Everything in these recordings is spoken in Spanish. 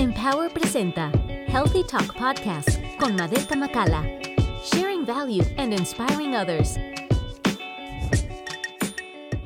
Empower presenta Healthy Talk Podcast con Madelka Makala. Sharing value and inspiring others.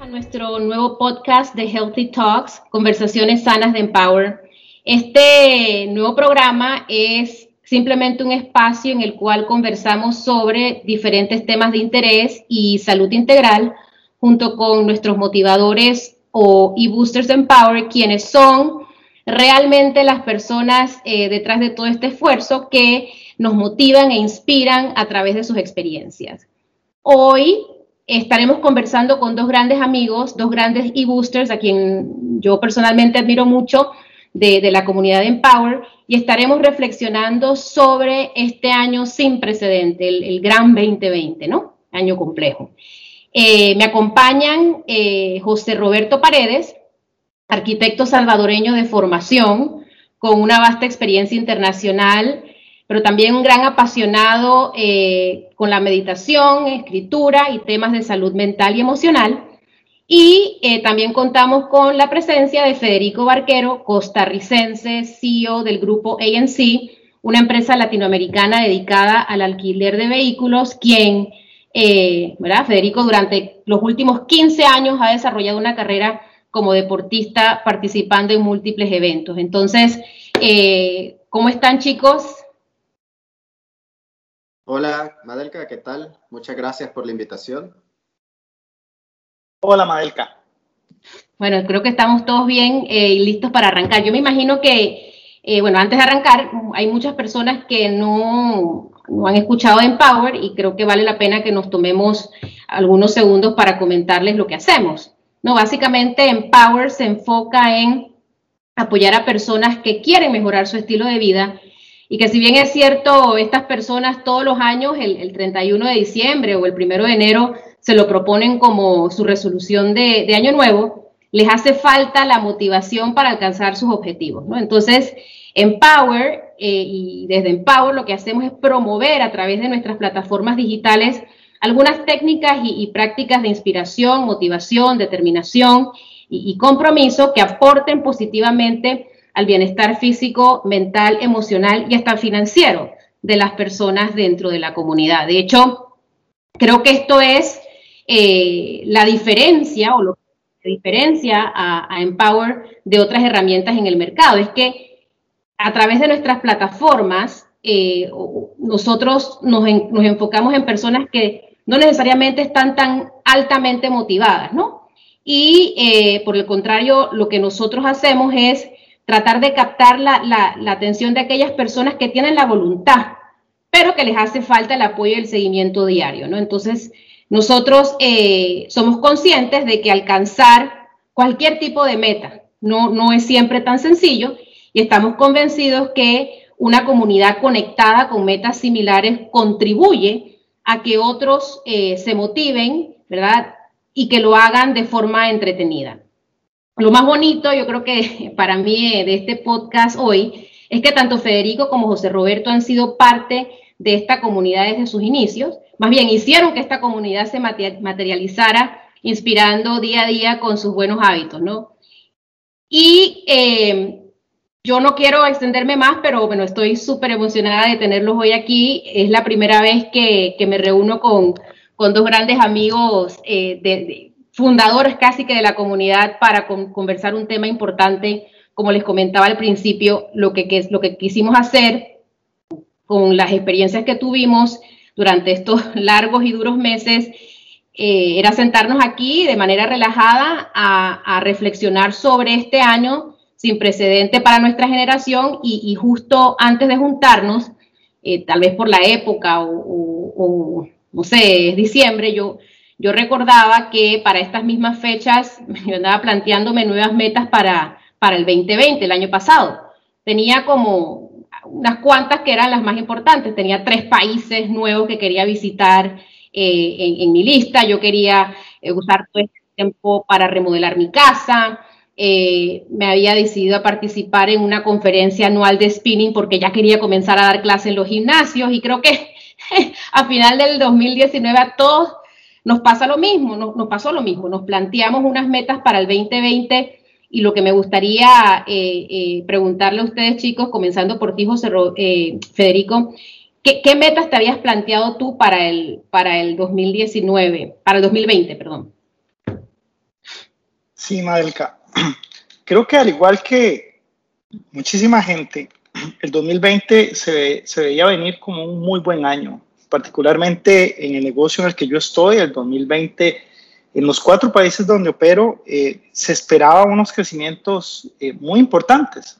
A nuestro nuevo podcast de Healthy Talks, Conversaciones Sanas de Empower. Este nuevo programa es simplemente un espacio en el cual conversamos sobre diferentes temas de interés y salud integral junto con nuestros motivadores o e-boosters Empower, quienes son realmente las personas eh, detrás de todo este esfuerzo que nos motivan e inspiran a través de sus experiencias. Hoy estaremos conversando con dos grandes amigos, dos grandes e-boosters a quien yo personalmente admiro mucho de, la comunidad de Empower y estaremos reflexionando sobre este año sin precedente, el, gran 2020, ¿no? Año complejo. Eh, me acompañan eh, José Roberto Paredes, arquitecto salvadoreño de formación, con una vasta experiencia internacional, pero también un gran apasionado eh, con la meditación, escritura y temas de salud mental y emocional. Y eh, también contamos con la presencia de Federico Barquero, costarricense, CEO del grupo ANC, una empresa latinoamericana dedicada al alquiler de vehículos, quien, eh, ¿verdad? Federico, durante los últimos 15 años ha desarrollado una carrera como deportista participando en múltiples eventos. Entonces, eh, ¿cómo están chicos? Hola, Madelka, ¿qué tal? Muchas gracias por la invitación. Hola, Madelka. Bueno, creo que estamos todos bien eh, y listos para arrancar. Yo me imagino que, eh, bueno, antes de arrancar, hay muchas personas que no, no han escuchado Empower y creo que vale la pena que nos tomemos algunos segundos para comentarles lo que hacemos. No, básicamente Empower se enfoca en apoyar a personas que quieren mejorar su estilo de vida y que si bien es cierto, estas personas todos los años, el, 31 de diciembre o el 1 de enero, se lo proponen como su resolución de, año nuevo, les hace falta la motivación para alcanzar sus objetivos. ¿no? Entonces, Empower eh, y desde Empower lo que hacemos es promover a través de nuestras plataformas digitales algunas técnicas y, prácticas de inspiración, motivación, determinación y, compromiso que aporten positivamente al bienestar físico, mental, emocional y hasta financiero de las personas dentro de la comunidad. De hecho, creo que esto es eh, la diferencia o lo que diferencia a, Empower de otras herramientas en el mercado. Es que a través de nuestras plataformas, eh, nosotros nos, nos, enfocamos en personas que no necesariamente están tan altamente motivadas, ¿no? Y eh, por el contrario, lo que nosotros hacemos es tratar de captar la, atención de aquellas personas que tienen la voluntad, pero que les hace falta el apoyo y el seguimiento diario, ¿no? Entonces, nosotros eh, somos conscientes de que alcanzar cualquier tipo de meta no, no es siempre tan sencillo y estamos convencidos que una comunidad conectada con metas similares contribuye a que otros eh, se motiven, ¿verdad? Y que lo hagan de forma entretenida. Lo más bonito, yo creo que para mí eh, de este podcast hoy, es que tanto Federico como José Roberto han sido parte de esta comunidad desde sus inicios. Más bien, hicieron que esta comunidad se materializara inspirando día a día con sus buenos hábitos, ¿no? Y eh, yo no quiero extenderme más, pero bueno, estoy súper emocionada de tenerlos hoy aquí. Es la primera vez que, me reúno con, dos grandes amigos, eh, de, fundadores casi que de la comunidad para conversar un tema importante. Como les comentaba al principio, lo que, es, lo que quisimos hacer con las experiencias que tuvimos durante estos largos y duros meses eh, era sentarnos aquí de manera relajada a, a reflexionar sobre este año sin precedente para nuestra generación y, justo antes de juntarnos, eh, tal vez por la época o, no sé, diciembre, yo, yo recordaba que para estas mismas fechas yo andaba planteándome nuevas metas para, para el 2020, el año pasado. Tenía como unas cuantas que eran las más importantes. Tenía tres países nuevos que quería visitar eh, en, mi lista. Yo quería eh, usar todo este tiempo para remodelar mi casa. Eh, me había decidido a participar en una conferencia anual de spinning porque ya quería comenzar a dar clases en los gimnasios y creo que a final del 2019 a todos nos pasa lo mismo, nos, pasó lo mismo, nos planteamos unas metas para el 2020 Y lo que me gustaría eh, eh, preguntarle a ustedes, chicos, comenzando por ti, José Federico, ¿qué, metas te habías planteado tú para el, para el 2019, para el 2020, perdón? Sí, Madelka. Creo que al igual que muchísima gente, el 2020 se, se veía venir como un muy buen año, particularmente en el negocio en el que yo estoy, el 2020 en los cuatro países donde opero eh, se esperaba unos crecimientos eh, muy importantes.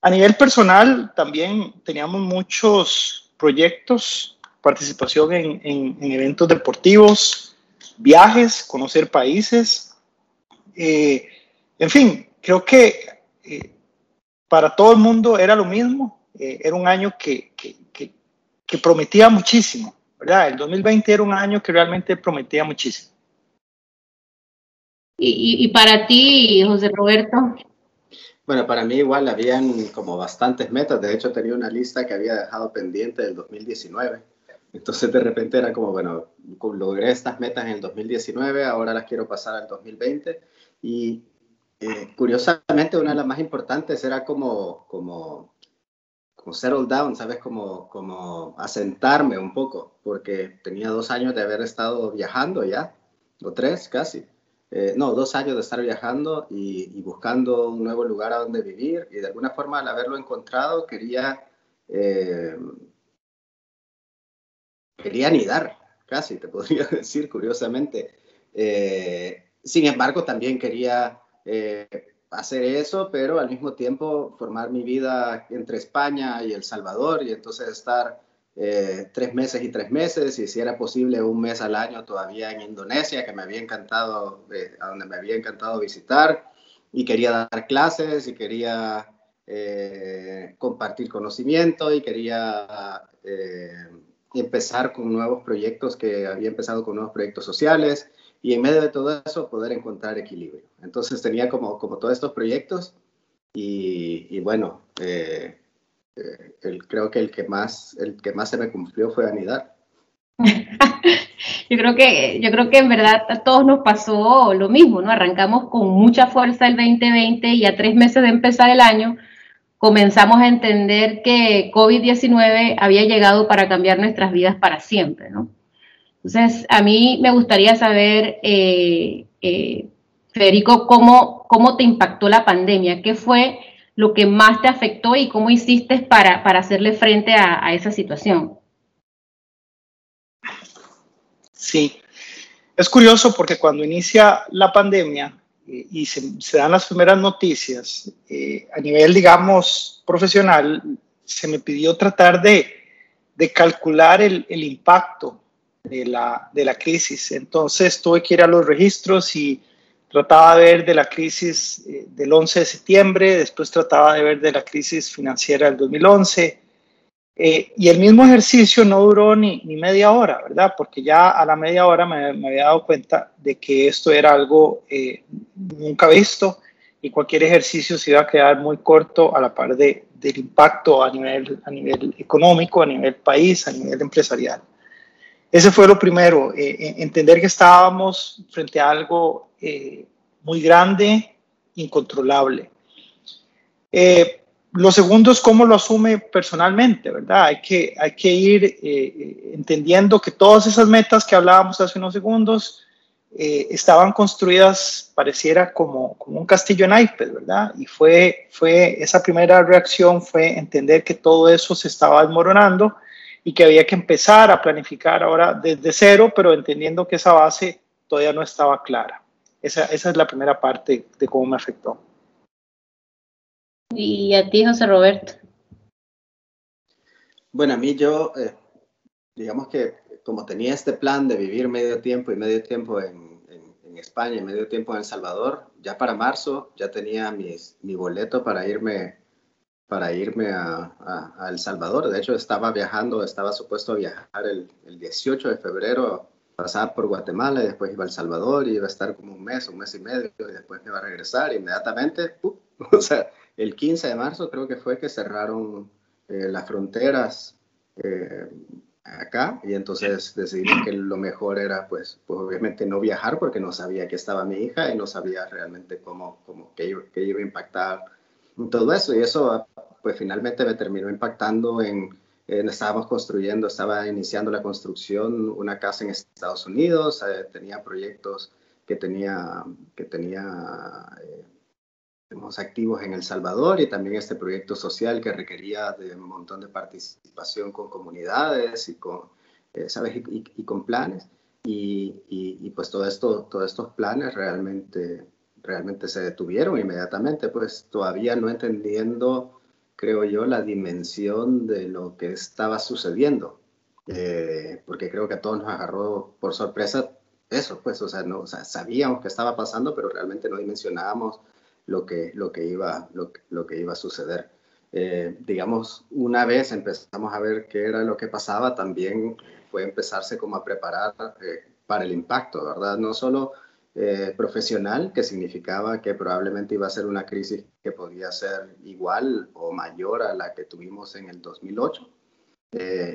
A nivel personal también teníamos muchos proyectos, participación en, en, eventos deportivos, viajes, conocer países. Eh, en fin, creo que para todo el mundo era lo mismo. era un año que, que, que prometía muchísimo. ¿verdad? El 2020 era un año que realmente prometía muchísimo. Y, para ti, José Roberto. Bueno, para mí igual habían como bastantes metas. De hecho, tenía una lista que había dejado pendiente del 2019. Entonces, de repente era como, bueno, logré estas metas en el 2019, ahora las quiero pasar al 2020. Y eh, curiosamente, una de las más importantes era como, como, como settle down, ¿sabes? Como, como asentarme un poco, porque tenía dos años de haber estado viajando ya, o tres casi. Eh, no, dos años de estar viajando y, buscando un nuevo lugar a donde vivir y de alguna forma al haberlo encontrado quería, eh, quería anidar, casi te podría decir curiosamente. Eh, sin embargo, también quería hacer eso, pero al mismo tiempo formar mi vida entre España y El Salvador y entonces estar eh, tres meses y tres meses, y si era posible un mes al año todavía en Indonesia, que me había encantado, eh, a donde me había encantado visitar, y quería dar clases, y quería eh, compartir conocimiento, y quería empezar con nuevos proyectos, que había empezado con nuevos proyectos sociales, y en medio de todo eso poder encontrar equilibrio. Entonces tenía como, como todos estos proyectos, y, bueno, eh, el, creo que el que más el que más se me cumplió fue anidar. yo creo que yo creo que en verdad a todos nos pasó lo mismo, ¿no? Arrancamos con mucha fuerza el 2020 y a tres meses de empezar el año comenzamos a entender que COVID-19 había llegado para cambiar nuestras vidas para siempre, ¿no? Entonces, a mí me gustaría saber, eh, eh, Federico, cómo, cómo te impactó la pandemia, qué fue lo que más te afectó y cómo hiciste para, para hacerle frente a, esa situación. Sí, es curioso porque cuando inicia la pandemia eh, y se, dan las primeras noticias, a nivel, digamos, profesional, se me pidió tratar de, de calcular el, el impacto de la, de la crisis. Entonces tuve que ir a los registros y Trataba de ver de la crisis eh, del 11 de septiembre, después trataba de ver de la crisis financiera del 2011. Eh, y el mismo ejercicio no duró ni, ni, media hora, ¿verdad? Porque ya a la media hora me, había dado cuenta de que esto era algo eh, nunca visto y cualquier ejercicio se iba a quedar muy corto a la par de, del impacto a nivel, a nivel económico, a nivel país, a nivel empresarial. Ese fue lo primero, entender que estábamos frente a algo eh, muy grande, incontrolable. Eh, lo segundo es cómo lo asume personalmente, ¿verdad? Hay que, hay que ir eh, entendiendo que todas esas metas que hablábamos hace unos segundos estaban construidas, pareciera como, como un castillo en naipes, ¿verdad? Y fue, fue esa primera reacción fue entender que todo eso se estaba desmoronando y que había que empezar a planificar ahora desde cero, pero entendiendo que esa base todavía no estaba clara. Esa, esa es la primera parte de cómo me afectó. ¿Y a ti, José Roberto? Bueno, a mí yo, eh, digamos que como tenía este plan de vivir medio tiempo y medio tiempo en, en, España y medio tiempo en El Salvador, ya para marzo ya tenía mis, mi boleto para irme, para irme a, a, El Salvador. De hecho, estaba viajando, estaba supuesto a viajar el, el 18 de febrero pasaba por Guatemala y después iba a El Salvador y iba a estar como un mes, un mes y medio y después me iba a regresar inmediatamente. o sea, el 15 de marzo creo que fue que cerraron eh, las fronteras eh, acá y entonces decidimos que lo mejor era pues, pues obviamente no viajar porque no sabía que estaba mi hija y no sabía realmente cómo, cómo que, iba, que iba a impactar todo eso y eso pues finalmente me terminó impactando en, estábamos construyendo, estaba iniciando la construcción una casa en Estados Unidos, eh, tenía proyectos que tenía, que tenía eh, activos en El Salvador y también este proyecto social que requería de un montón de participación con comunidades y con, eh, ¿sabes? Y, con planes. Y, y, pues todo esto, todos estos planes realmente, realmente se detuvieron inmediatamente, pues todavía no entendiendo, creo yo, la dimensión de lo que estaba sucediendo. Eh, porque creo que a todos nos agarró por sorpresa eso, pues, o sea, no, o sea, sabíamos que estaba pasando, pero realmente no dimensionábamos lo que, lo que, iba, lo, que iba a suceder. Eh, digamos, una vez empezamos a ver qué era lo que pasaba, también fue empezarse como a preparar eh, para el impacto, ¿verdad? No solo eh, profesional, que significaba que probablemente iba a ser una crisis que podía ser igual o mayor a la que tuvimos en el 2008.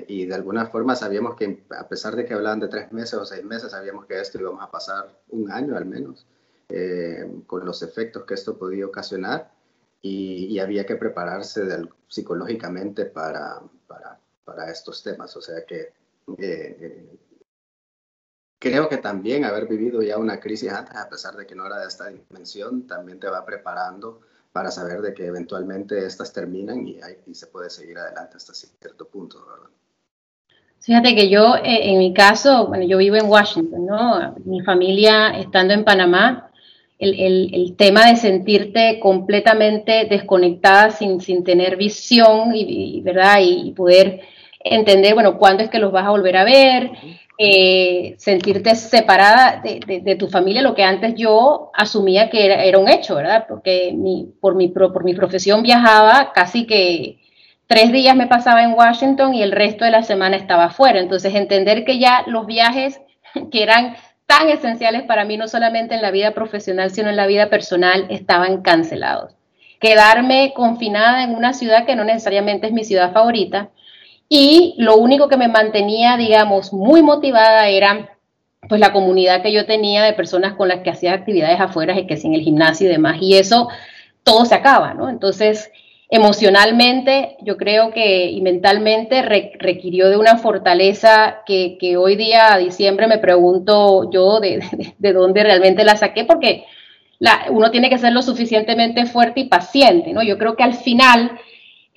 y de alguna forma sabíamos que a pesar de que hablaban de tres meses o seis meses, sabíamos que esto íbamos a pasar un año al menos. Eh, con los efectos que esto podía ocasionar y, había que prepararse psicológicamente para, para, para, estos temas. O sea que eh, eh, creo que también haber vivido ya una crisis antes, a pesar de que no era de esta dimensión, también te va preparando para saber de que eventualmente estas terminan y, y se puede seguir adelante hasta cierto punto, ¿verdad? Fíjate que yo, en mi caso, bueno, yo vivo en Washington, ¿no? Mi familia estando en Panamá, el, el, tema de sentirte completamente desconectada sin, sin tener visión y, ¿verdad? Y, poder entender, bueno, cuándo es que los vas a volver a ver, eh, sentirte separada de, de, tu familia, lo que antes yo asumía que era, era un hecho, ¿verdad? Porque mi, por, mi, por mi profesión viajaba casi que tres días me pasaba en Washington y el resto de la semana estaba afuera. Entonces, entender que ya los viajes que eran tan esenciales para mí, no solamente en la vida profesional, sino en la vida personal, estaban cancelados. Quedarme confinada en una ciudad que no necesariamente es mi ciudad favorita y lo único que me mantenía, digamos, muy motivada era pues la comunidad que yo tenía de personas con las que hacía actividades afuera que sin el gimnasio y demás. Y eso todo se acaba, ¿no? Entonces, emocionalmente, yo creo que y mentalmente requirió de una fortaleza que, hoy día, diciembre, me pregunto yo de, dónde realmente la saqué, porque uno tiene que ser lo suficientemente fuerte y paciente, ¿no? Yo creo que al final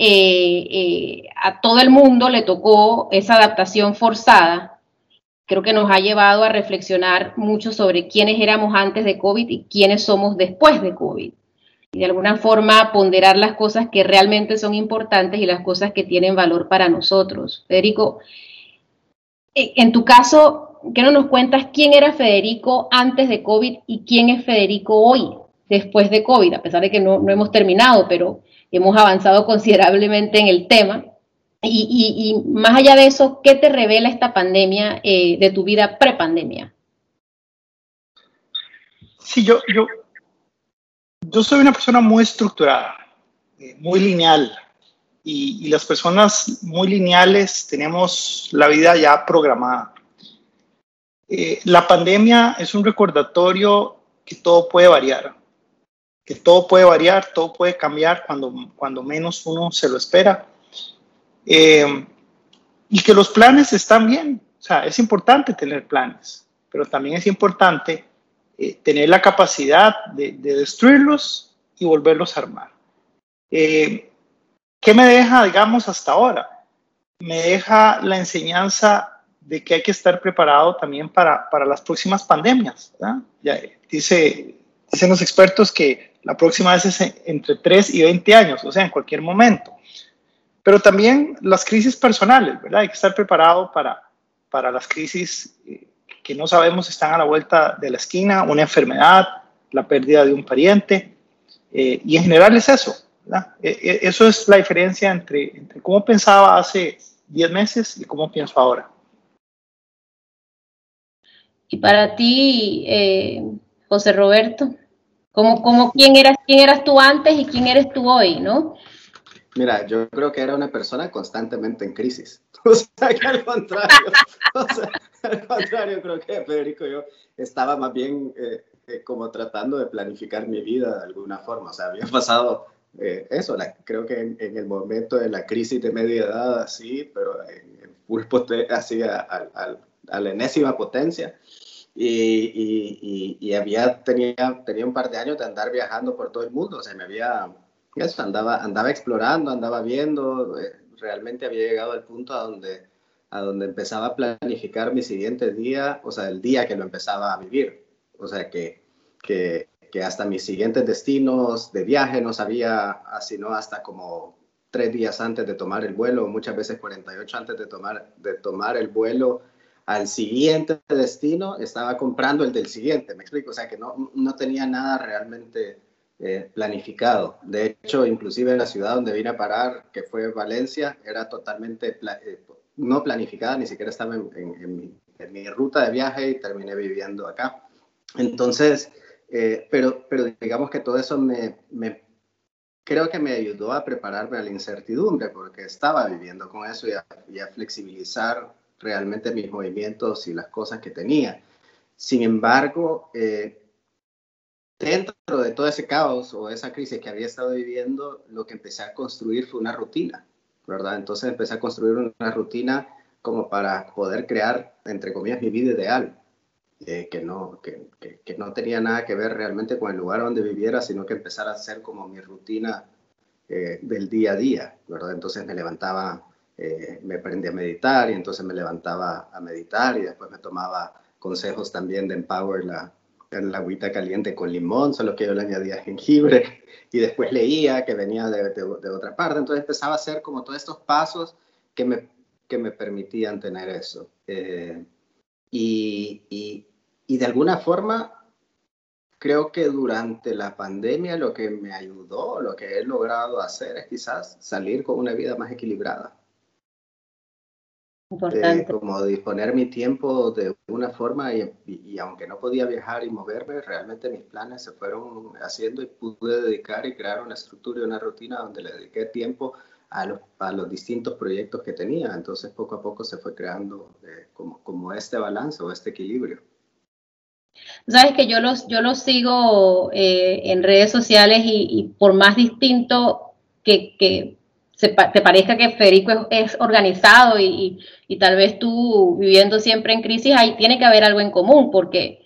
eh, eh, a todo el mundo le tocó esa adaptación forzada. Creo que nos ha llevado a reflexionar mucho sobre quiénes éramos antes de COVID y quiénes somos después de COVID y de alguna forma ponderar las cosas que realmente son importantes y las cosas que tienen valor para nosotros. Federico, eh, en tu caso, ¿qué no nos cuentas quién era Federico antes de COVID y quién es Federico hoy, después de COVID? A pesar de que no, hemos terminado, pero hemos avanzado considerablemente en el tema. Y, más allá de eso, ¿qué te revela esta pandemia eh, de tu vida prepandemia? Sí, yo, yo yo soy una persona muy estructurada, eh, muy lineal, y, las personas muy lineales tenemos la vida ya programada. Eh, la pandemia es un recordatorio que todo puede variar, que todo puede variar, todo puede cambiar cuando, cuando menos uno se lo espera. Eh, y que los planes están bien, o sea, es importante tener planes, pero también es importante eh, tener la capacidad de, destruirlos y volverlos a armar. Eh, ¿Qué me deja, digamos, hasta ahora? Me deja la enseñanza de que hay que estar preparado también para, para las próximas pandemias. Ya, dice, dicen los expertos que la próxima vez es entre 3 y 20 años, o sea, en cualquier momento. Pero también las crisis personales, ¿verdad? Hay que estar preparado para, para las crisis eh, que no sabemos están a la vuelta de la esquina, una enfermedad, la pérdida de un pariente, eh, y en general es eso. E, e, eso es la diferencia entre, entre cómo pensaba hace 10 meses y cómo pienso ahora. Y para ti, eh, José Roberto, ¿cómo, cómo, quién, eras, ¿quién eras tú antes y quién eres tú hoy, no? Mira, yo creo que era una persona constantemente en crisis. O sea, que al contrario, o sea, al contrario, creo que Federico yo estaba más bien eh, eh, como tratando de planificar mi vida de alguna forma. O sea, había pasado eh, eso, creo que en, el momento de la crisis de media edad, así, pero en, en full así a, la enésima potencia. Y, y, había, tenía, tenía un par de años de andar viajando por todo el mundo, o sea, me había, eso, andaba, andaba explorando, andaba viendo, eh, realmente había llegado al punto a donde, a donde empezaba a planificar mi siguiente día, o sea, el día que lo empezaba a vivir, o sea, que, que que hasta mis siguientes destinos de viaje no sabía, sino hasta como tres días antes de tomar el vuelo, muchas veces 48 antes de tomar, de tomar el vuelo al siguiente destino, estaba comprando el del siguiente, me explico, o sea que no, no tenía nada realmente eh, planificado. De hecho, inclusive en la ciudad donde vine a parar, que fue Valencia, era totalmente eh, no planificada, ni siquiera estaba en, en, mi, en, mi, ruta de viaje y terminé viviendo acá. Entonces, eh, pero, pero digamos que todo eso me, me, creo que me ayudó a prepararme a la incertidumbre porque estaba viviendo con eso y a, flexibilizar realmente mis movimientos y las cosas que tenía. Sin embargo, eh, dentro de todo ese caos o esa crisis que había estado viviendo, lo que empecé a construir fue una rutina, ¿verdad? Entonces empecé a construir una rutina como para poder crear, entre comillas, mi vida ideal. Eh, que, no, que, que, no tenía nada que ver realmente con el lugar donde viviera, sino que empezar a hacer como mi rutina eh, del día a día, ¿verdad? Entonces me levantaba, eh, me aprendí a meditar y entonces me levantaba a meditar y después me tomaba consejos también de Empower, la, la agüita caliente con limón, solo que yo le añadía jengibre y después leía que venía de, de, otra parte, entonces empezaba a hacer como todos estos pasos que me, que me permitían tener eso. y, y, y de alguna forma, creo que durante la pandemia lo que me ayudó, lo que he logrado hacer es quizás salir con una vida más equilibrada. Eh, como disponer mi tiempo de una forma y, y, aunque no podía viajar y moverme, realmente mis planes se fueron haciendo y pude dedicar y crear una estructura y una rutina donde le dediqué tiempo a los, a los distintos proyectos que tenía. Entonces poco a poco se fue creando eh, como, como este balance o este equilibrio. Sabes que yo los, yo los sigo eh, en redes sociales y, por más distinto que, que se, te parezca que Federico es, organizado y, y, tal vez tú viviendo siempre en crisis, ahí tiene que haber algo en común, porque,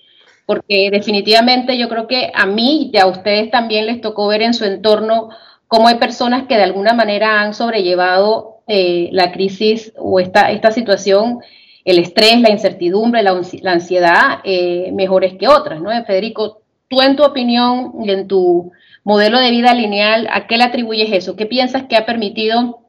porque definitivamente yo creo que a mí y a ustedes también les tocó ver en su entorno cómo hay personas que de alguna manera han sobrellevado eh, la crisis o esta, esta situación el estrés, la incertidumbre, la, ansiedad eh, mejores que otras, ¿no? Federico, tú en tu opinión y en tu modelo de vida lineal, ¿a qué le atribuyes eso? ¿Qué piensas que ha permitido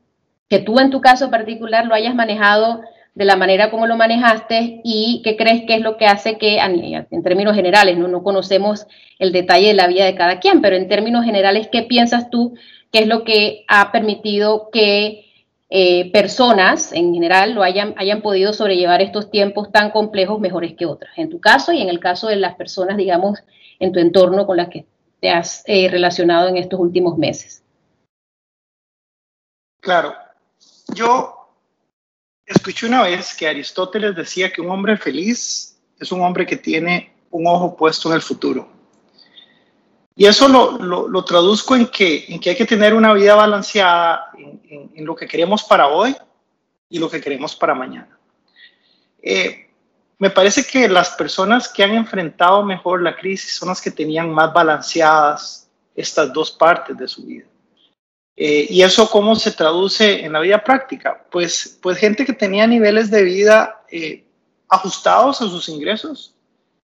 que tú en tu caso particular lo hayas manejado de la manera como lo manejaste y qué crees que es lo que hace que, en términos generales, no, no conocemos el detalle de la vida de cada quien, pero en términos generales, ¿qué piensas tú que es lo que ha permitido que eh, personas en general lo hayan, hayan podido sobrellevar estos tiempos tan complejos mejores que otras. En tu caso y en el caso de las personas, digamos, en tu entorno con las que te has eh, relacionado en estos últimos meses. Claro, yo escuché una vez que Aristóteles decía que un hombre feliz es un hombre que tiene un ojo puesto en el futuro. Y eso lo, lo, traduzco en que, en que hay que tener una vida balanceada en, en, lo que queremos para hoy y lo que queremos para mañana. Eh, me parece que las personas que han enfrentado mejor la crisis son las que tenían más balanceadas estas dos partes de su vida. Eh, ¿Y eso cómo se traduce en la vida práctica? Pues, pues gente que tenía niveles de vida eh, ajustados a sus ingresos,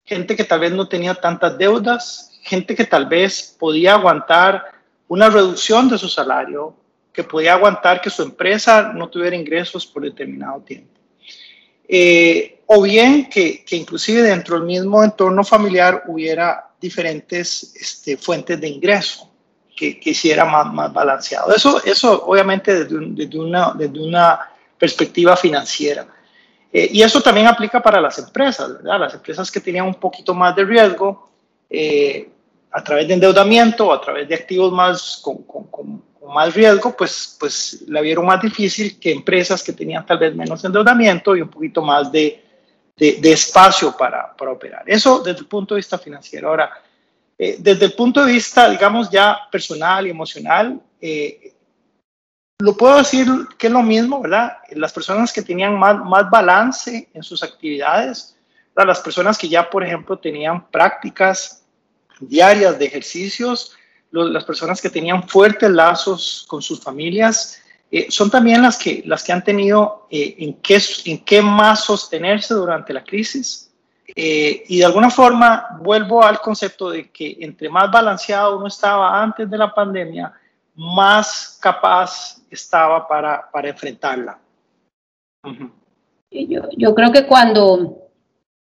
gente que tal vez no tenía tantas deudas, gente que tal vez podía aguantar una reducción de su salario, que podía aguantar que su empresa no tuviera ingresos por determinado tiempo. Eh, o bien que, que, inclusive dentro del mismo entorno familiar hubiera diferentes este, fuentes de ingreso que, que hiciera más, más balanceado. Eso, eso obviamente desde, desde, una, desde una perspectiva financiera. Eh, y eso también aplica para las empresas, ¿verdad? Las empresas que tenían un poquito más de riesgo, eh, a través de endeudamiento o a través de activos más con, con, más riesgo, pues, pues la vieron más difícil que empresas que tenían tal vez menos endeudamiento y un poquito más de, de, espacio para, para, operar. Eso desde el punto de vista financiero. Ahora, eh, desde el punto de vista, digamos, ya personal y emocional, eh, lo puedo decir que es lo mismo, ¿verdad? Las personas que tenían más, más balance en sus actividades, las personas que ya, por ejemplo, tenían prácticas diarias de ejercicios, las personas que tenían fuertes lazos con sus familias, eh, son también las que, las que han tenido eh, en, qué, en qué más sostenerse durante la crisis. Eh, y de alguna forma vuelvo al concepto de que entre más balanceado uno estaba antes de la pandemia, más capaz estaba para, para enfrentarla. yo, yo, creo que cuando,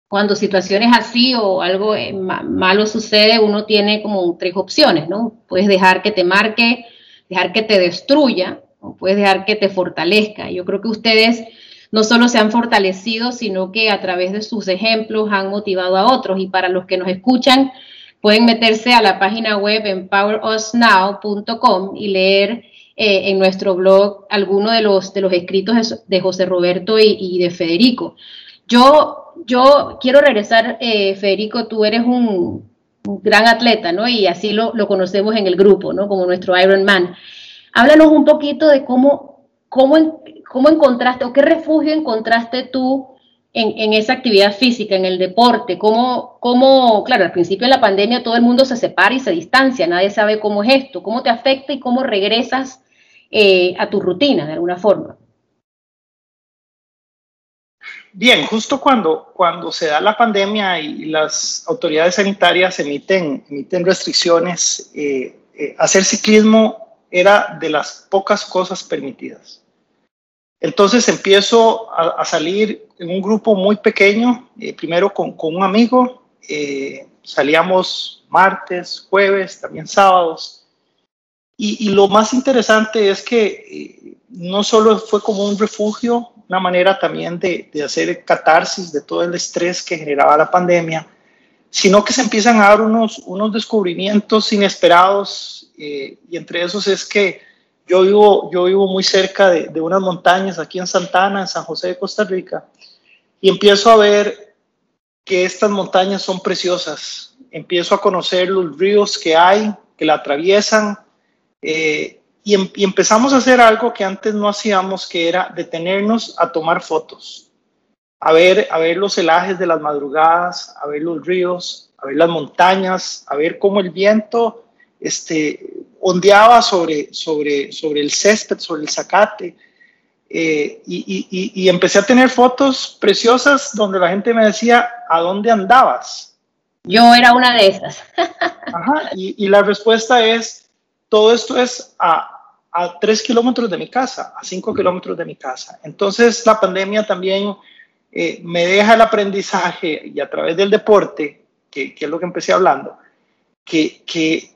cuando situaciones así o algo malo sucede, uno tiene como tres opciones, ¿no? Puedes dejar que te marque, dejar que te destruya, puedes dejar que te fortalezca. Yo creo que ustedes no solo se han fortalecido, sino que a través de sus ejemplos han motivado a otros. Y para los que nos escuchan, pueden meterse a la página web empowerusnow.com y leer eh, en nuestro blog algunos de los, de los escritos de, José Roberto y, de Federico. Yo, yo quiero regresar, eh, Federico, tú eres un, gran atleta, ¿no? Y así lo, lo, conocemos en el grupo, ¿no? Como nuestro Iron Man. Háblanos un poquito de cómo, cómo, cómo encontraste o qué refugio encontraste tú en, esa actividad física, en el deporte, cómo, cómo, claro, al principio de la pandemia todo el mundo se separa y se distancia, nadie sabe cómo es esto, cómo te afecta y cómo regresas eh, a tu rutina de alguna forma. Bien, justo cuando, cuando se da la pandemia y las autoridades sanitarias emiten, emiten restricciones, eh, eh, hacer ciclismo era de las pocas cosas permitidas. Entonces empiezo a, salir en un grupo muy pequeño, eh, primero con, un amigo, eh, salíamos martes, jueves, también sábados. Y, lo más interesante es que eh, no solo fue como un refugio, una manera también de hacer catarsis de todo el estrés que generaba la pandemia, sino que se empiezan a dar unos, unos descubrimientos inesperados eh, y entre esos es que yo vivo, yo vivo muy cerca de, de, unas montañas aquí en Santana, en San José de Costa Rica, y empiezo a ver que estas montañas son preciosas. Empiezo a conocer los ríos que hay, que la atraviesan, eh, em, y empezamos a hacer algo que antes no hacíamos, que era detenernos a tomar fotos a ver, a ver los celajes de las madrugadas, a ver los ríos, a ver las montañas, a ver cómo el viento este, ondeaba sobre, sobre, sobre el césped, sobre el zacate. Eh, y, y, empecé a tener fotos preciosas donde la gente me decía, ¿a dónde andabas? Yo era una de esas. Ajá, y, la respuesta es, todo esto es a, a tres kilómetros de mi casa, a cinco kilómetros de mi casa. Entonces la pandemia también eh, me deja el aprendizaje y a través del deporte, que, es lo que empecé hablando, que, que,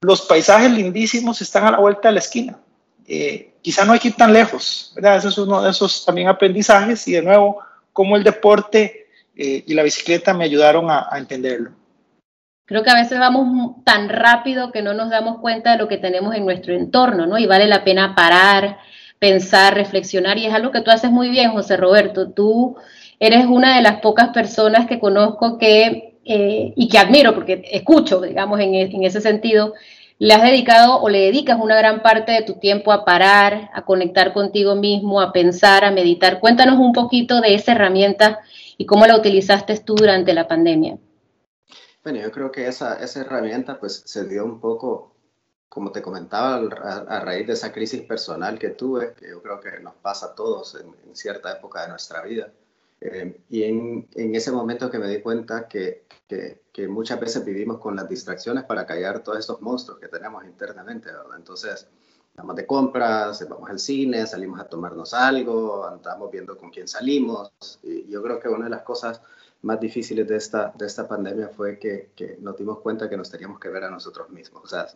los paisajes lindísimos están a la vuelta de la esquina. Eh, quizá no hay que ir tan lejos, ¿verdad? Ese es uno de esos también aprendizajes y de nuevo, cómo el deporte eh, y la bicicleta me ayudaron a, a entenderlo. Creo que a veces vamos tan rápido que no nos damos cuenta de lo que tenemos en nuestro entorno, ¿no? Y vale la pena parar, pensar, reflexionar, y es algo que tú haces muy bien, José Roberto. Tú eres una de las pocas personas que conozco que, eh, y que admiro, porque escucho, digamos, en, en ese sentido, le has dedicado o le dedicas una gran parte de tu tiempo a parar, a conectar contigo mismo, a pensar, a meditar. Cuéntanos un poquito de esa herramienta y cómo la utilizaste tú durante la pandemia. Bueno, yo creo que esa, esa herramienta pues se dio un poco, como te comentaba, a, raíz de esa crisis personal que tuve, que yo creo que nos pasa a todos en cierta época de nuestra vida. Eh, y en, en, ese momento que me di cuenta que, que, que, muchas veces vivimos con las distracciones para callar todos estos monstruos que tenemos internamente, ¿verdad? Entonces, vamos de compras, vamos al cine, salimos a tomarnos algo, andamos viendo con quién salimos. Y yo creo que una de las cosas más difíciles de esta, de esta pandemia fue que, que nos dimos cuenta que nos teníamos que ver a nosotros mismos. O sea,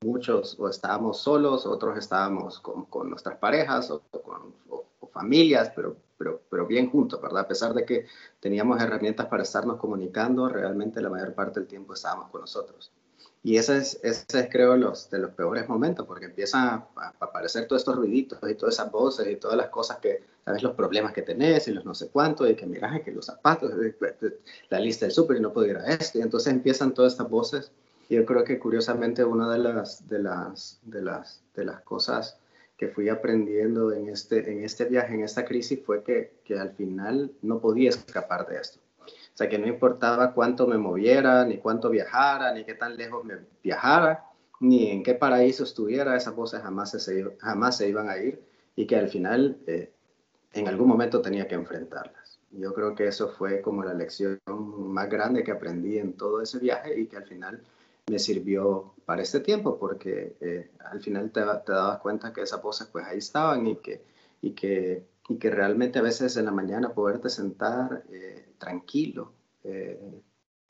muchos o estábamos solos, otros estábamos con, con nuestras parejas o, con, o, familias, pero, pero, pero bien juntos, ¿verdad? A pesar de que teníamos herramientas para estarnos comunicando, realmente la mayor parte del tiempo estábamos con nosotros. Y ese es, ese es, creo, los, de los peores momentos, porque empiezan a, aparecer todos estos ruiditos y todas esas voces y todas las cosas que, sabes, los problemas que tenés y los no sé cuántos, y que miras que los zapatos, la lista del súper y no puedo ir a esto. Y entonces empiezan todas estas voces. Yo creo que curiosamente una de las, de las, de las, de las cosas que fui aprendiendo en este, en este viaje, en esta crisis, fue que, que al final no podía escapar de esto o sea, que no importaba cuánto me moviera, ni cuánto viajara, ni qué tan lejos me viajara, ni en qué paraíso estuviera, esas voces jamás se, jamás se iban a ir y que al final eh, en algún momento tenía que enfrentarlas. Yo creo que eso fue como la lección más grande que aprendí en todo ese viaje y que al final me sirvió para este tiempo, porque eh, al final te, te, dabas cuenta que esas voces pues ahí estaban y que, y que, y que realmente a veces en la mañana poderte sentar eh, tranquilo, eh,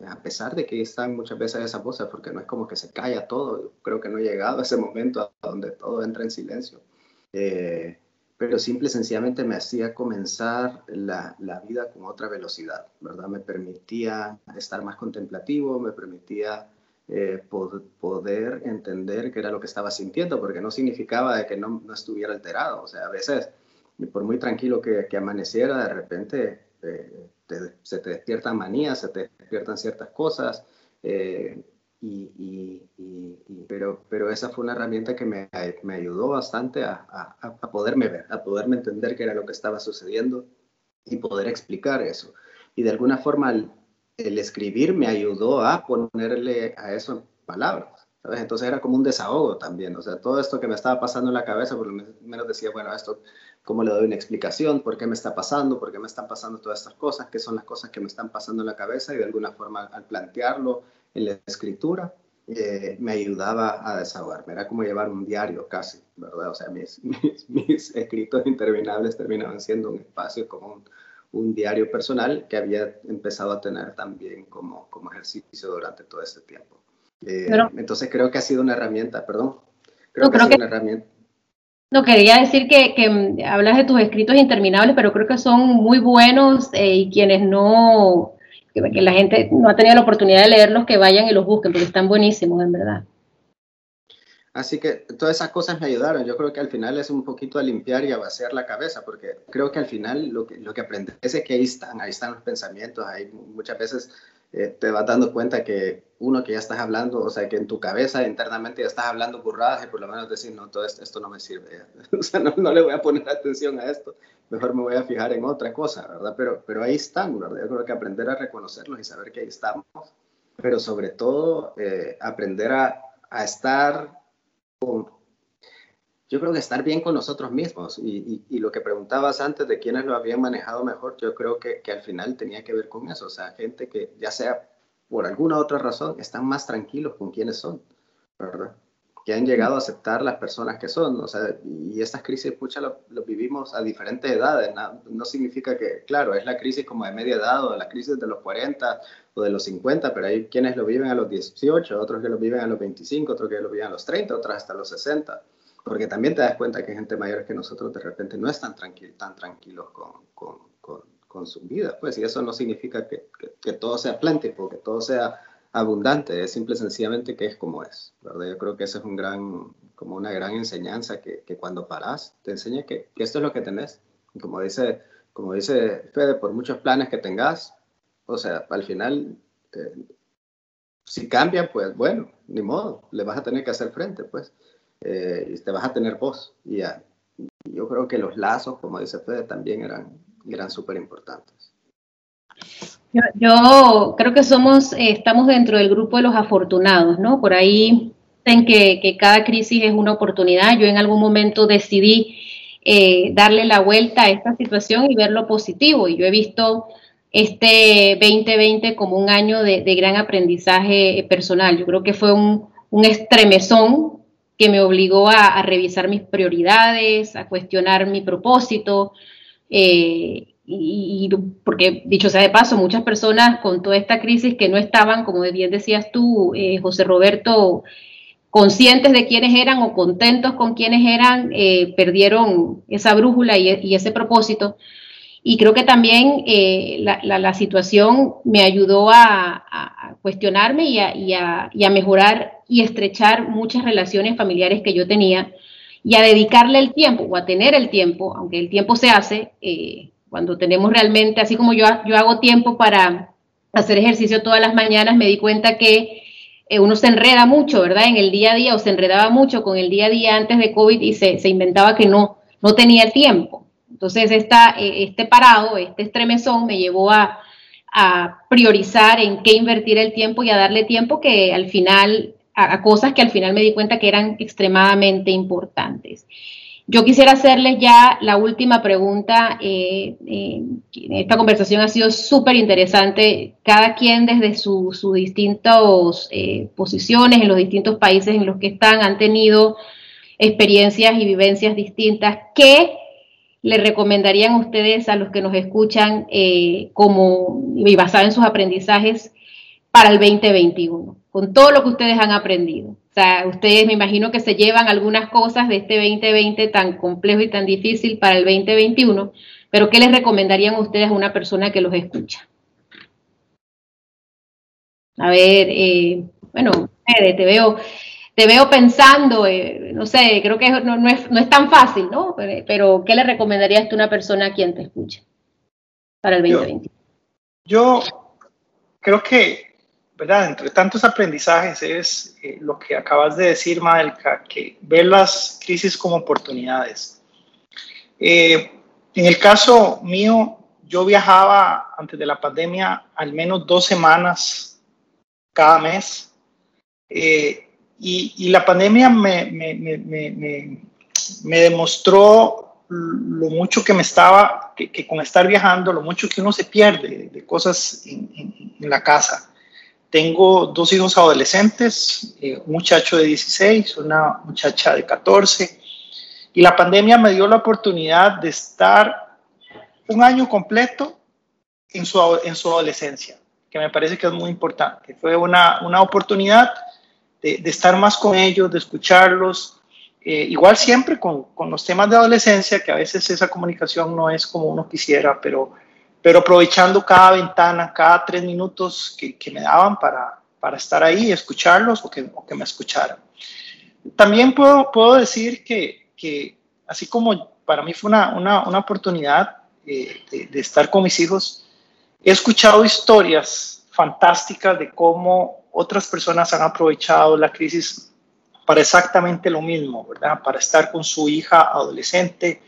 a pesar de que están muchas veces esas voces, porque no es como que se calla todo, creo que no he llegado a ese momento donde todo entra en silencio, pero simple y sencillamente me hacía comenzar la, la, vida con otra velocidad, ¿verdad? Me permitía estar más contemplativo, me permitía eh, poder entender qué era lo que estaba sintiendo, porque no significaba de que no, no estuviera alterado, o sea, a veces, por muy tranquilo que, que amaneciera, de repente eh, se te despiertan manías, se te despiertan ciertas cosas, eh, y, pero, pero esa fue una herramienta que me, me ayudó bastante a, a, poderme ver, a poderme entender qué era lo que estaba sucediendo y poder explicar eso. Y de alguna forma el escribir me ayudó a ponerle a eso palabras. ¿sabes? Entonces era como un desahogo también, o sea, todo esto que me estaba pasando en la cabeza, por lo menos decía, bueno, esto cómo le doy una explicación, por qué me está pasando, por qué me están pasando todas estas cosas, qué son las cosas que me están pasando en la cabeza y de alguna forma al plantearlo en la escritura eh, me ayudaba a desahogarme. Era como llevar un diario casi, ¿verdad? O sea, mis, mis, escritos interminables terminaban siendo un espacio como un, diario personal que había empezado a tener también como, como ejercicio durante todo este tiempo. Eh, entonces creo que ha sido una herramienta, perdón. Creo que ha sido una herramienta no, quería decir que, que, mm, hablas de tus escritos interminables, pero creo que son muy buenos eh, y quienes no, que, la gente no ha tenido la oportunidad de leerlos, que vayan y los busquen, porque están buenísimos, en verdad. Así que todas esas cosas me ayudaron. Yo creo que al final es un poquito a limpiar y a vaciar la cabeza, porque creo que al final lo que, lo que aprendes es que ahí están, ahí están los pensamientos, ahí muchas veces eh, te vas dando cuenta que uno que ya estás hablando, o sea, que en tu cabeza internamente ya estás hablando burradas y por lo menos decir, no, todo esto, esto no me sirve, o sea, no, no, le voy a poner atención a esto, mejor me voy a fijar en otra cosa, ¿verdad? Pero, pero ahí están, ¿verdad? Yo creo que aprender a reconocerlos y saber que ahí estamos, pero sobre todo eh, aprender a, a estar yo creo que estar bien con nosotros mismos y, lo que preguntabas antes de quiénes lo habían manejado mejor, yo creo que, que, al final tenía que ver con eso, o sea, gente que ya sea por alguna otra razón están más tranquilos con quiénes son, ¿verdad? Que han llegado a aceptar las personas que son, o sea, y estas crisis, pucha, lo, lo vivimos a diferentes edades, no, no, significa que, claro, es la crisis como de media edad o la crisis de los 40 o de los 50, pero hay quienes lo viven a los 18, otros que lo viven a los 25, otros que lo viven a los 30, otros hasta los 60 porque también te das cuenta que gente mayor que nosotros de repente no están tranquil, tan tranquilos con, con, con, su vida, pues, y eso no significa que, que, todo sea plentiful, que todo sea abundante, es simple sencillamente que es como es, ¿verdad? Yo creo que eso es un gran, como una gran enseñanza que, que cuando paras te enseña que, esto es lo que tenés, como dice, como dice Fede, por muchos planes que tengas, o sea, al final, eh, si cambian, pues bueno, ni modo, le vas a tener que hacer frente, pues eh, y te vas a tener voz. Y yo creo que los lazos, como dice Fede, también eran, eran súper importantes. Yo, creo que somos, eh, estamos dentro del grupo de los afortunados, ¿no? Por ahí dicen que, cada crisis es una oportunidad. Yo en algún momento decidí eh, darle la vuelta a esta situación y ver lo positivo. Y yo he visto este 2020 como un año de, gran aprendizaje personal. Yo creo que fue un, un estremezón que me obligó a, revisar mis prioridades, a cuestionar mi propósito. Eh, y, porque, dicho sea de paso, muchas personas con toda esta crisis que no estaban, como bien decías tú, eh, José Roberto, conscientes de quiénes eran o contentos con quiénes eran, eh, perdieron esa brújula y, ese propósito. Y creo que también eh, la, situación me ayudó a, cuestionarme y a, mejorar y estrechar muchas relaciones familiares que yo tenía y a dedicarle el tiempo o a tener el tiempo, aunque el tiempo se hace, eh, cuando tenemos realmente, así como yo, yo hago tiempo para hacer ejercicio todas las mañanas, me di cuenta que eh, uno se enreda mucho, ¿verdad? En el día a día o se enredaba mucho con el día a día antes de COVID y se, se inventaba que no, no tenía tiempo. Entonces, esta, eh, este parado, este estremezón me llevó a, priorizar en qué invertir el tiempo y a darle tiempo que al final, a, cosas que al final me di cuenta que eran extremadamente importantes. Yo quisiera hacerles ya la última pregunta. Eh, eh, esta conversación ha sido súper interesante. Cada quien desde sus distintas posiciones en los distintos países en los que están han tenido experiencias y vivencias distintas. ¿Qué le recomendarían ustedes a los que nos escuchan eh, como y basado en sus aprendizajes para el 2021, con todo lo que ustedes han aprendido? Sea, ustedes me imagino que se llevan algunas cosas de este 2020 tan complejo y tan difícil para el 2021, pero ¿qué les recomendarían ustedes a una persona que los escucha? A ver, eh, bueno, te veo te veo pensando, eh, no sé, creo que no, es, tan fácil, ¿no? Pero, ¿qué le recomendarías a una persona a quien te escuche para el 2020? Yo, creo que, ¿verdad? Entre tantos aprendizajes es eh, lo que acabas de decir, Madelka, que ver las crisis como oportunidades. Eh, en el caso mío, yo viajaba antes de la pandemia al menos dos semanas cada mes. Y, la pandemia me, me, me, me, demostró lo mucho que me estaba, que, con estar viajando, lo mucho que uno se pierde de cosas en, en, la casa. Tengo dos hijos adolescentes, eh, un muchacho de 16, una muchacha de 14, y la pandemia me dio la oportunidad de estar un año completo en su, en su adolescencia, que me parece que es muy importante. Fue una, una oportunidad de, estar más con ellos, de escucharlos. Eh, igual siempre con, con, los temas de adolescencia, que a veces esa comunicación no es como uno quisiera, pero, pero aprovechando cada ventana, cada tres minutos que, me daban para, para estar ahí, escucharlos o que, o que me escucharan. También puedo, puedo decir que, que, así como para mí fue una, una, una oportunidad eh, de, de estar con mis hijos, he escuchado historias fantásticas de cómo otras personas han aprovechado la crisis para exactamente lo mismo, ¿verdad? Para estar con su hija adolescente.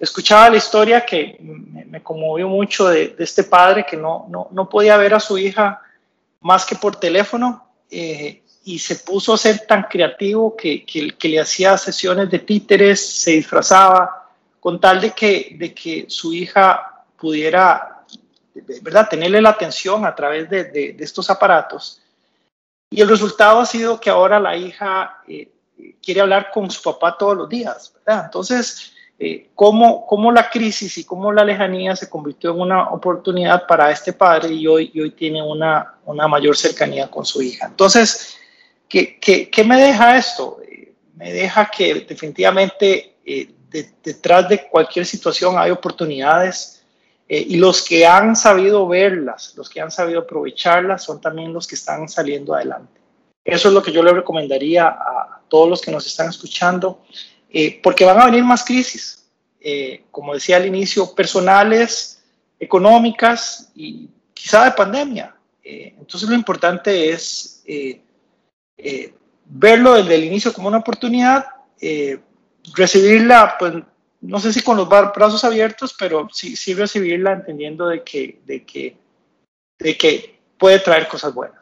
Escuchaba la historia que me, conmovió mucho de, este padre que no, no, no, podía ver a su hija más que por teléfono eh, y se puso a ser tan creativo que, que, le hacía sesiones de títeres, se disfrazaba con tal de que, de que su hija pudiera, ¿verdad?, tenerle la atención a través de, de, estos aparatos y el resultado ha sido que ahora la hija eh, quiere hablar con su papá todos los días. Entonces, eh, ¿cómo, ¿cómo, la crisis y cómo la lejanía se convirtió en una oportunidad para este padre y hoy, hoy tiene una, una, mayor cercanía con su hija? Entonces, ¿qué, qué, qué me deja esto? Eh, me deja que definitivamente detrás de cualquier situación hay oportunidades eh, y los que han sabido verlas, los que han sabido aprovecharlas, son también los que están saliendo adelante. Eso es lo que yo le recomendaría a todos los que nos están escuchando, eh, porque van a venir más crisis, eh, como decía al inicio, personales, económicas y quizá de pandemia. entonces lo importante es verlo desde el inicio como una oportunidad, recibirla pues no sé si con los brazos abiertos, pero sí, sí recibirla entendiendo de que, de que puede traer cosas buenas.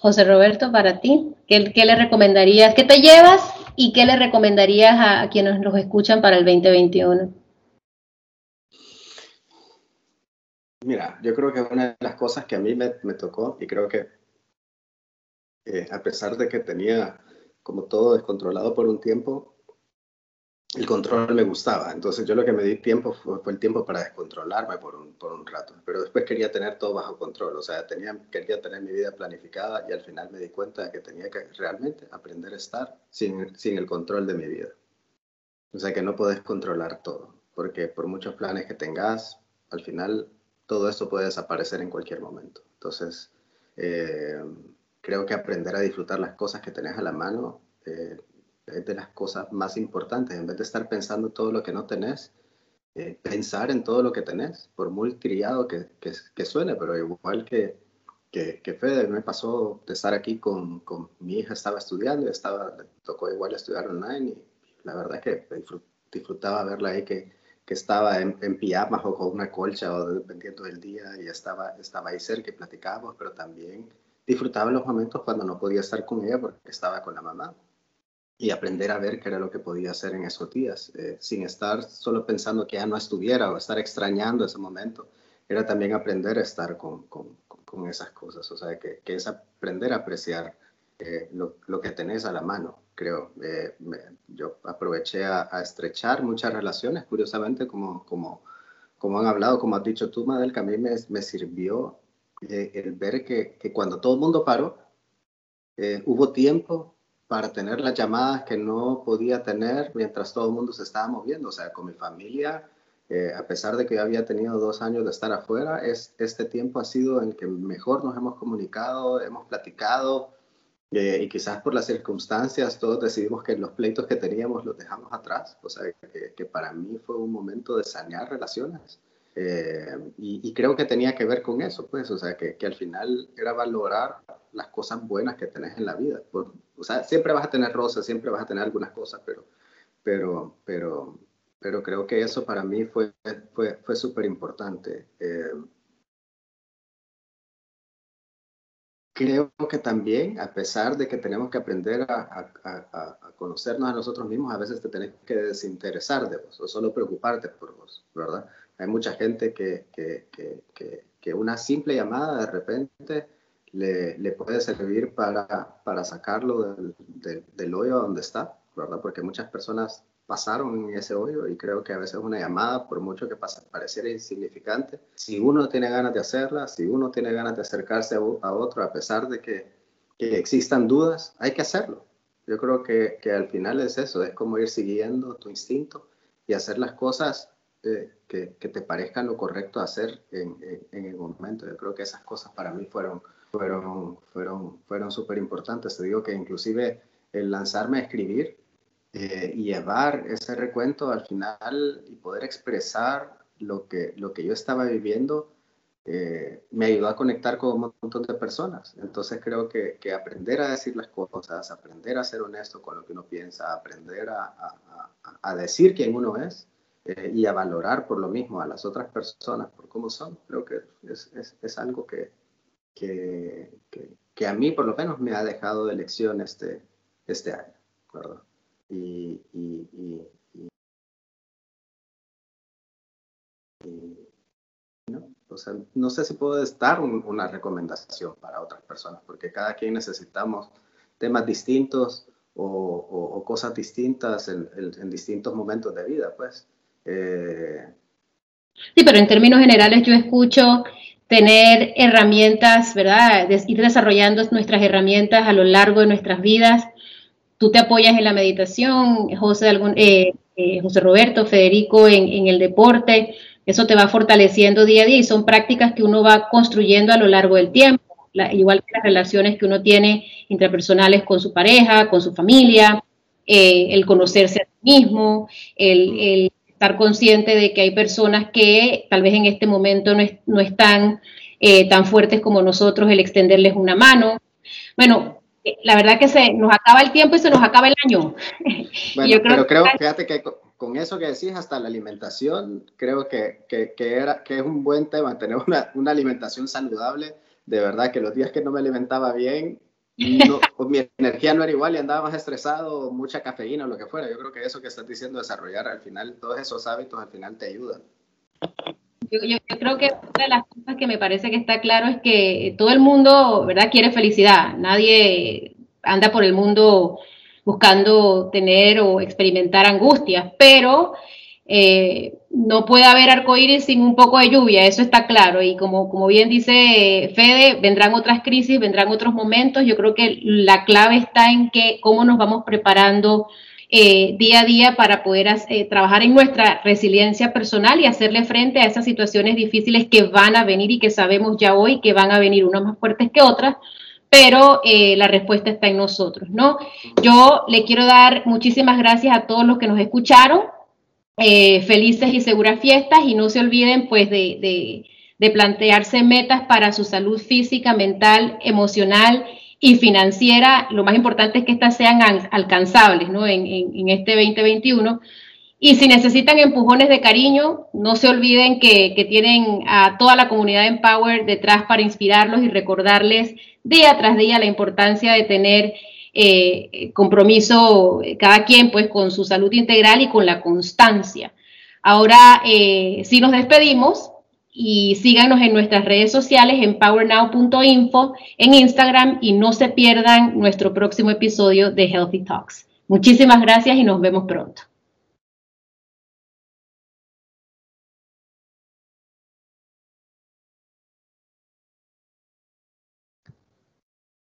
José Roberto, para ti, ¿qué, ¿qué, le recomendarías? ¿Qué te llevas y qué le recomendarías a, quienes los escuchan para el 2021? Mira, yo creo que una de las cosas que a mí me, me tocó, y creo que eh, a pesar de que tenía como todo descontrolado por un tiempo, el control me gustaba. Entonces yo lo que me di tiempo fue, el tiempo para descontrolarme por un, por un, rato. Pero después quería tener todo bajo control. O sea, tenía, quería tener mi vida planificada y al final me di cuenta de que tenía que realmente aprender a estar sin, sin el control de mi vida. O sea, que no puedes controlar todo. porque por muchos planes que tengas, al final todo esto puede desaparecer en cualquier momento. Entonces, eh, creo que aprender a disfrutar las cosas que tenés a la mano eh, es de las cosas más importantes. En vez de estar pensando todo lo que no tenés, eh, pensar en todo lo que tenés, por muy criado que, que, suene, pero igual que, que, que, Fede, me pasó de estar aquí con, con mi hija, estaba estudiando, estaba, le tocó igual estudiar online y la verdad es que disfrutaba verla ahí que, que estaba en, en, pijamas o con una colcha o dependiendo del día y estaba, estaba ahí cerca y platicábamos, pero también disfrutaba los momentos cuando no podía estar con ella porque estaba con la mamá y aprender a ver qué era lo que podía hacer en esos días, eh, sin estar solo pensando que ya no estuviera o estar extrañando ese momento. Era también aprender a estar con, con, con esas cosas, o sea, que, que es aprender a apreciar eh, lo, lo, que tenés a la mano, creo. Eh, yo aproveché a, a, estrechar muchas relaciones, curiosamente, como, como, como han hablado, como has dicho tú, Madel, que a mí me, me sirvió el ver que, que, cuando todo el mundo paró, hubo tiempo para tener las llamadas que no podía tener mientras todo el mundo se estaba moviendo. O sea, con mi familia, eh, a pesar de que yo había tenido dos años de estar afuera, es, este tiempo ha sido en que mejor nos hemos comunicado, hemos platicado eh, y quizás por las circunstancias todos decidimos que los pleitos que teníamos los dejamos atrás. O sea, que, que para mí fue un momento de sanear relaciones. Eh, y, y, creo que tenía que ver con eso, pues, o sea, que, que al final era valorar las cosas buenas que tenés en la vida. Por, o sea, siempre vas a tener rosas, siempre vas a tener algunas cosas, pero, pero, pero, pero creo que eso para mí fue, fue, fue súper importante. Eh, creo que también, a pesar de que tenemos que aprender a, a, a, conocernos a nosotros mismos, a veces te tenés que desinteresar de vos o solo preocuparte por vos, ¿verdad? Hay mucha gente que, que, que, que una simple llamada de repente le, puede servir para, para sacarlo del, del, del, hoyo donde está, ¿verdad? Porque muchas personas pasaron en ese hoyo y creo que a veces una llamada, por mucho que pareciera insignificante, si uno tiene ganas de hacerla, si uno tiene ganas de acercarse a, otro, a pesar de que, que, existan dudas, hay que hacerlo. Yo creo que, que, al final es eso, es como ir siguiendo tu instinto y hacer las cosas eh, que, que, te parezcan lo correcto hacer en, en, en el momento. Yo creo que esas cosas para mí fueron fueron, fueron, fueron súper importantes. Te digo que inclusive el lanzarme a escribir eh, y llevar ese recuento al final y poder expresar lo que, lo que yo estaba viviendo, eh, me ayudó a conectar con un montón de personas. Entonces creo que, que, aprender a decir las cosas, aprender a ser honesto con lo que uno piensa, aprender a, a, a decir quién uno es eh, y a valorar por lo mismo a las otras personas por cómo son, creo que es, es, es algo que, que, que, que, a mí por lo menos me ha dejado de lección este, este año. Y, y, y, y ¿no? O sea, no sé si puedo dar un, una recomendación para otras personas, porque cada quien necesitamos temas distintos o, o, o cosas distintas en, en, en, distintos momentos de vida, pues. Eh... Sí, pero en términos generales yo escucho tener herramientas, ¿verdad? Ir desarrollando nuestras herramientas a lo largo de nuestras vidas. Tú te apoyas en la meditación, José, algún, eh, eh, José Roberto, Federico, en, el deporte. Eso te va fortaleciendo día a día y son prácticas que uno va construyendo a lo largo del tiempo, igual que las relaciones que uno tiene intrapersonales con su pareja, con su familia, eh, el conocerse a sí mismo, el, el estar consciente de que hay personas que tal vez en este momento no, es, no están eh, tan fuertes como nosotros, el extenderles una mano. Bueno, eh, la verdad que se nos acaba el tiempo y se nos acaba el año. Bueno, Yo creo pero creo, que... fíjate que con eso que decís, hasta la alimentación, creo que, que, que, era, que es un buen tema, tener una, una alimentación saludable. De verdad que los días que no me alimentaba bien, no, pues mi energía no era igual y andaba más estresado, mucha cafeína o lo que fuera. Yo creo que eso que estás diciendo, desarrollar al final, todos esos hábitos al final te ayudan. Yo, yo, yo, creo que una de las cosas que me parece que está claro es que todo el mundo, ¿verdad?, quiere felicidad. Nadie anda por el mundo buscando tener o experimentar angustias, pero eh, no puede haber arcoíris sin un poco de lluvia, eso está claro. Y como, como bien dice Fede, vendrán otras crisis, vendrán otros momentos. Yo creo que la clave está en que cómo nos vamos preparando eh, día a día para poder eh, trabajar en nuestra resiliencia personal y hacerle frente a esas situaciones difíciles que van a venir y que sabemos ya hoy que van a venir unas más fuertes que otras, pero eh, la respuesta está en nosotros, ¿no? Yo le quiero dar muchísimas gracias a todos los que nos escucharon, felices y seguras fiestas y no se olviden pues de, de plantearse metas para su salud física, mental, emocional y financiera, lo más importante es que estas sean alcanzables ¿no? en, este 2021. Y si necesitan empujones de cariño, no se olviden que, tienen a toda la comunidad Empower detrás para inspirarlos y recordarles día tras día la importancia de tener eh, compromiso cada quien pues con su salud integral y con la constancia. Ahora eh, si nos despedimos, y síganos en nuestras redes sociales en powernow.info en Instagram y no se pierdan nuestro próximo episodio de Healthy Talks. Muchísimas gracias y nos vemos pronto.